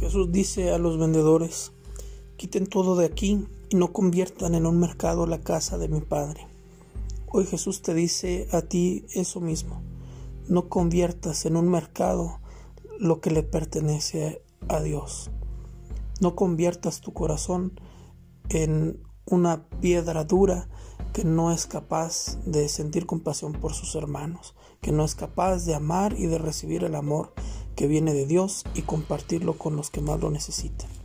Jesús dice a los vendedores, quiten todo de aquí y no conviertan en un mercado la casa de mi Padre. Hoy Jesús te dice a ti eso mismo, no conviertas en un mercado lo que le pertenece a Dios. No conviertas tu corazón en una piedra dura que no es capaz de sentir compasión por sus hermanos, que no es capaz de amar y de recibir el amor que viene de Dios y compartirlo con los que más lo necesitan.